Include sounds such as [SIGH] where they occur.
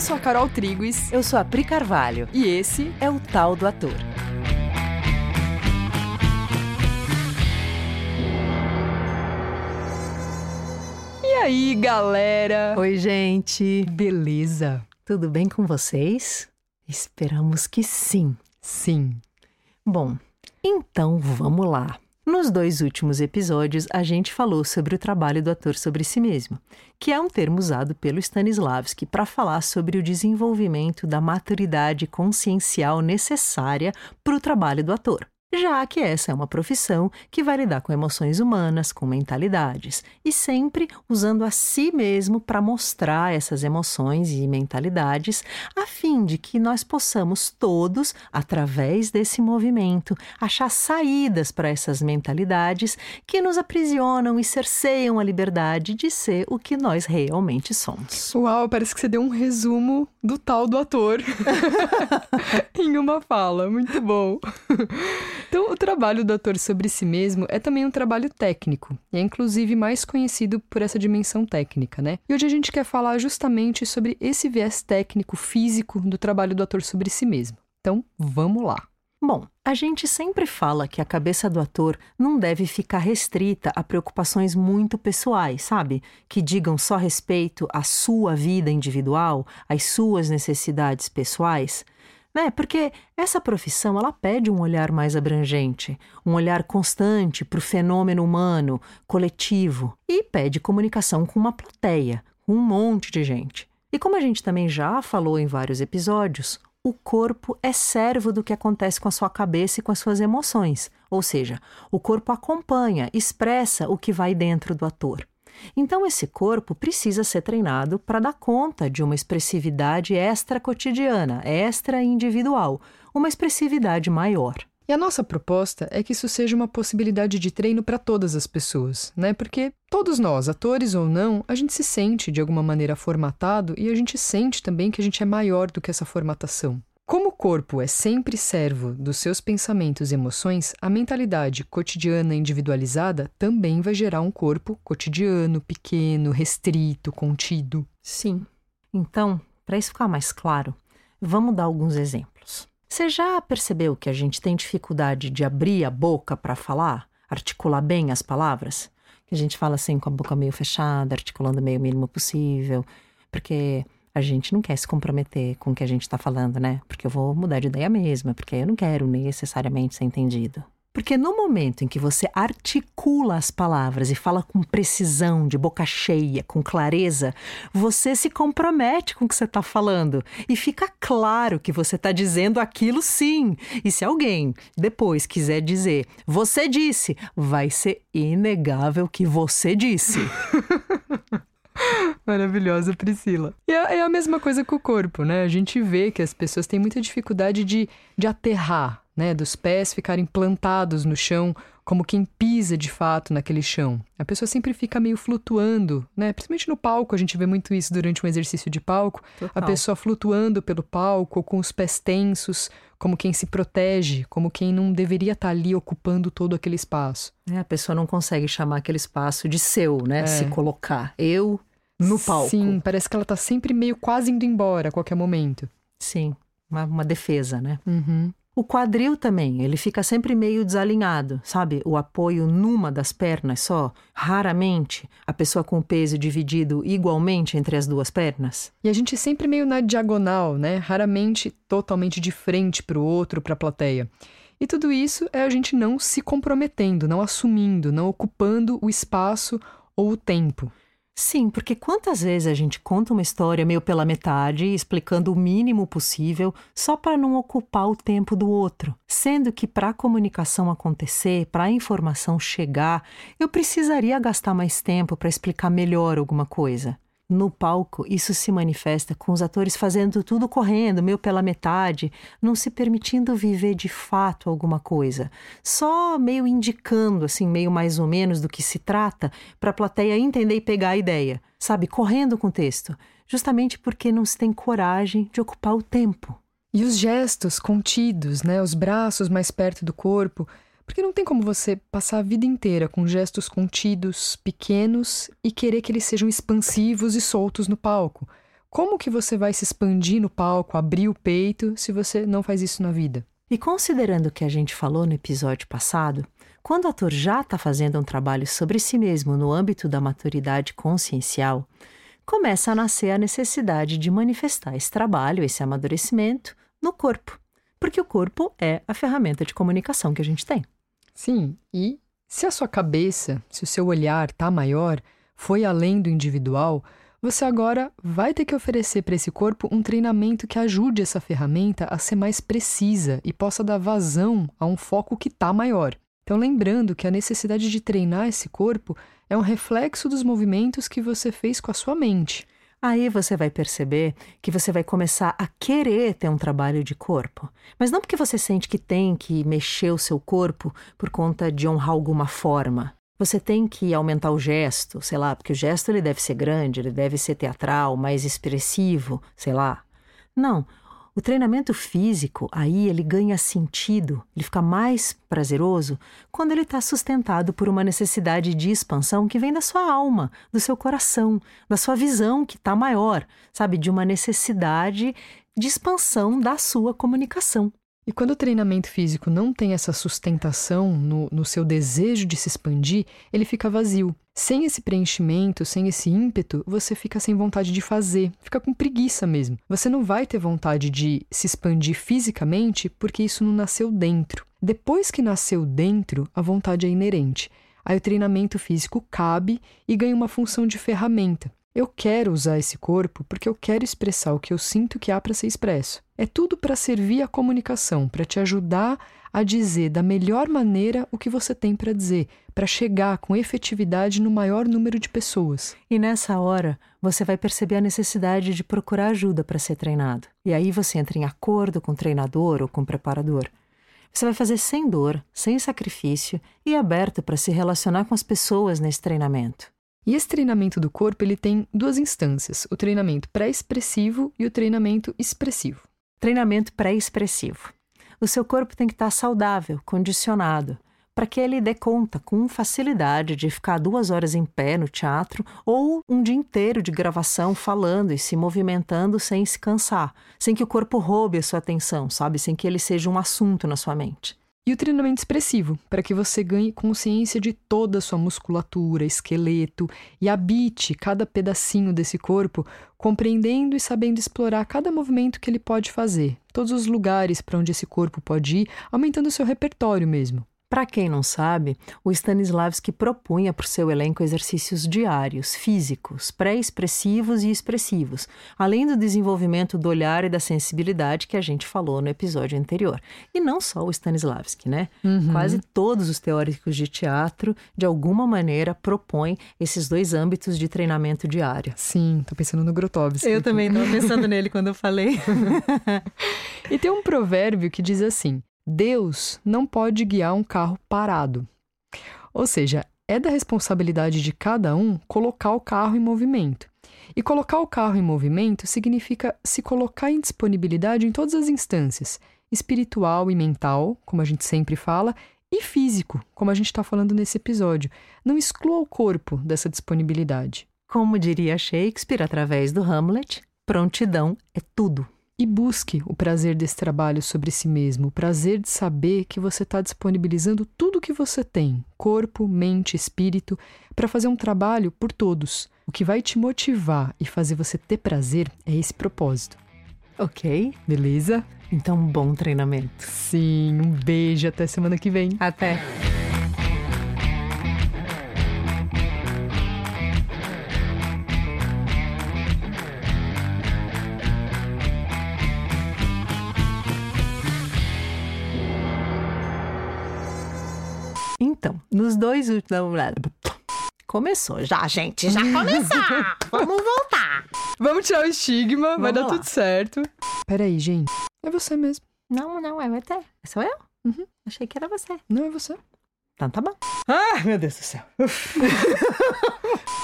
Eu sou a Carol Triguis. Eu sou a Pri Carvalho. E esse é o Tal do Ator. E aí, galera? Oi, gente. Beleza? Tudo bem com vocês? Esperamos que sim. Sim. Bom, então vamos lá. Nos dois últimos episódios, a gente falou sobre o trabalho do ator sobre si mesmo, que é um termo usado pelo Stanislavski para falar sobre o desenvolvimento da maturidade consciencial necessária para o trabalho do ator já que essa é uma profissão que vai lidar com emoções humanas, com mentalidades, e sempre usando a si mesmo para mostrar essas emoções e mentalidades, a fim de que nós possamos todos, através desse movimento, achar saídas para essas mentalidades que nos aprisionam e cerceiam a liberdade de ser o que nós realmente somos. Uau, parece que você deu um resumo do tal do ator [LAUGHS] em uma fala. Muito bom. Então, o trabalho do ator sobre si mesmo é também um trabalho técnico, e é inclusive mais conhecido por essa dimensão técnica, né? E hoje a gente quer falar justamente sobre esse viés técnico, físico do trabalho do ator sobre si mesmo. Então, vamos lá. Bom, a gente sempre fala que a cabeça do ator não deve ficar restrita a preocupações muito pessoais, sabe? Que digam só respeito à sua vida individual, às suas necessidades pessoais né? Porque essa profissão ela pede um olhar mais abrangente, um olhar constante para o fenômeno humano, coletivo, e pede comunicação com uma plateia, com um monte de gente. E como a gente também já falou em vários episódios, o corpo é servo do que acontece com a sua cabeça e com as suas emoções. Ou seja, o corpo acompanha, expressa o que vai dentro do ator. Então, esse corpo precisa ser treinado para dar conta de uma expressividade extra cotidiana, extra individual, uma expressividade maior. E a nossa proposta é que isso seja uma possibilidade de treino para todas as pessoas, né? Porque todos nós, atores ou não, a gente se sente de alguma maneira formatado e a gente sente também que a gente é maior do que essa formatação. Como o corpo é sempre servo dos seus pensamentos e emoções, a mentalidade cotidiana individualizada também vai gerar um corpo cotidiano, pequeno, restrito, contido. Sim. Então, para isso ficar mais claro, vamos dar alguns exemplos. Você já percebeu que a gente tem dificuldade de abrir a boca para falar, articular bem as palavras? Que a gente fala assim com a boca meio fechada, articulando o meio mínimo possível, porque a gente não quer se comprometer com o que a gente está falando, né? Porque eu vou mudar de ideia mesmo, porque eu não quero necessariamente ser entendido. Porque no momento em que você articula as palavras e fala com precisão, de boca cheia, com clareza, você se compromete com o que você está falando e fica claro que você está dizendo aquilo sim. E se alguém depois quiser dizer, você disse, vai ser inegável que você disse. [LAUGHS] [LAUGHS] Maravilhosa, Priscila. E é, é, a mesma coisa com o corpo, né? A gente vê que as pessoas têm muita dificuldade de, de aterrar, né? Dos pés ficarem plantados no chão, como quem pisa de fato naquele chão. A pessoa sempre fica meio flutuando, né? Principalmente no palco, a gente vê muito isso durante um exercício de palco. Total. A pessoa flutuando pelo palco, com os pés tensos, como quem se protege, como quem não deveria estar ali ocupando todo aquele espaço. É, a pessoa não consegue chamar aquele espaço de seu, né? É. Se colocar. Eu no palco. Sim, parece que ela tá sempre meio quase indo embora a qualquer momento. Sim, uma, uma defesa, né? Uhum. O quadril também, ele fica sempre meio desalinhado, sabe? O apoio numa das pernas só. Raramente a pessoa com o peso dividido igualmente entre as duas pernas. E a gente sempre meio na diagonal, né? Raramente totalmente de frente para o outro, para a plateia. E tudo isso é a gente não se comprometendo, não assumindo, não ocupando o espaço ou o tempo. Sim, porque quantas vezes a gente conta uma história meio pela metade, explicando o mínimo possível, só para não ocupar o tempo do outro, sendo que para a comunicação acontecer, para a informação chegar, eu precisaria gastar mais tempo para explicar melhor alguma coisa. No palco, isso se manifesta com os atores fazendo tudo correndo, meio pela metade, não se permitindo viver de fato alguma coisa, só meio indicando, assim, meio mais ou menos do que se trata, para a plateia entender e pegar a ideia, sabe? Correndo com o texto, justamente porque não se tem coragem de ocupar o tempo. E os gestos contidos, né? Os braços mais perto do corpo porque não tem como você passar a vida inteira com gestos contidos, pequenos e querer que eles sejam expansivos e soltos no palco. Como que você vai se expandir no palco, abrir o peito, se você não faz isso na vida? E considerando o que a gente falou no episódio passado, quando o ator já está fazendo um trabalho sobre si mesmo no âmbito da maturidade consciencial, começa a nascer a necessidade de manifestar esse trabalho, esse amadurecimento, no corpo. Porque o corpo é a ferramenta de comunicação que a gente tem. Sim, e se a sua cabeça, se o seu olhar está maior, foi além do individual, você agora vai ter que oferecer para esse corpo um treinamento que ajude essa ferramenta a ser mais precisa e possa dar vazão a um foco que está maior. Então, lembrando que a necessidade de treinar esse corpo é um reflexo dos movimentos que você fez com a sua mente. Aí você vai perceber que você vai começar a querer ter um trabalho de corpo. Mas não porque você sente que tem que mexer o seu corpo por conta de honrar alguma forma. Você tem que aumentar o gesto, sei lá, porque o gesto ele deve ser grande, ele deve ser teatral, mais expressivo, sei lá. Não, o treinamento físico, aí ele ganha sentido, ele fica mais prazeroso quando ele está sustentado por uma necessidade de expansão que vem da sua alma, do seu coração, da sua visão que está maior, sabe? De uma necessidade de expansão da sua comunicação. E quando o treinamento físico não tem essa sustentação no, no, seu desejo de se expandir, ele fica vazio. Sem esse preenchimento, sem esse ímpeto, você fica sem vontade de fazer, fica com preguiça mesmo. Você não vai ter vontade de se expandir fisicamente porque isso não nasceu dentro. Depois que nasceu dentro, a vontade é inerente. Aí o treinamento físico cabe e ganha uma função de ferramenta. Eu quero usar esse corpo porque eu quero expressar o que eu sinto que há para ser expresso. É tudo para servir a comunicação, para te ajudar a dizer da melhor maneira o que você tem para dizer, para chegar com efetividade no maior número de pessoas. E nessa hora, você vai perceber a necessidade de procurar ajuda para ser treinado. E aí você entra em acordo com o treinador ou com o preparador. Você vai fazer sem dor, sem sacrifício e aberto para se relacionar com as pessoas nesse treinamento. E esse treinamento do corpo ele tem duas instâncias: o treinamento pré-expressivo e o treinamento expressivo. Treinamento pré-expressivo. O seu corpo tem que estar saudável, condicionado, para que ele dê conta com facilidade de ficar duas horas em pé no teatro ou um dia inteiro de gravação falando e se movimentando sem se cansar, sem que o corpo roube a sua atenção, sabe? Sem que ele seja um assunto na sua mente. E o treinamento expressivo, para que você ganhe consciência de toda a sua musculatura, esqueleto e habite cada pedacinho desse corpo, compreendendo e sabendo explorar cada movimento que ele pode fazer, todos os lugares para onde esse corpo pode ir, aumentando o seu repertório mesmo. Para quem não sabe, o Stanislavski propunha para o seu elenco exercícios diários, físicos, pré-expressivos e expressivos, além do desenvolvimento do olhar e da sensibilidade que a gente falou no episódio anterior. E não só o Stanislavski, né? Uhum. Quase todos os teóricos de teatro, de alguma maneira, propõem esses dois âmbitos de treinamento diário. Sim, tô pensando no Grotowski. Eu também estava pensando nele quando eu falei. [LAUGHS] e tem um provérbio que diz assim: Deus não pode guiar um carro parado. Ou seja, é da responsabilidade de cada um colocar o carro em movimento. E colocar o carro em movimento significa se colocar em disponibilidade em todas as instâncias, espiritual e mental, como a gente sempre fala, e físico, como a gente está falando nesse episódio. Não exclua o corpo dessa disponibilidade. Como diria Shakespeare através do Hamlet, prontidão é tudo. E busque o prazer desse trabalho sobre si mesmo, o prazer de saber que você está disponibilizando tudo o que você tem, corpo, mente, espírito, para fazer um trabalho por todos. O que vai te motivar e fazer você ter prazer é esse propósito. Ok? Beleza? Então, bom treinamento. Sim, um beijo, até semana que vem. Até. Dois últimos. Começou já, gente, já [LAUGHS] começou! Vamos voltar! Vamos tirar o estigma, Vamos vai dar lá. tudo certo. Peraí, gente. É você mesmo. Não, não, é você. Sou eu? Uhum. Achei que era você. Não, é você. Então tá bom. Ah, meu Deus do céu. [LAUGHS]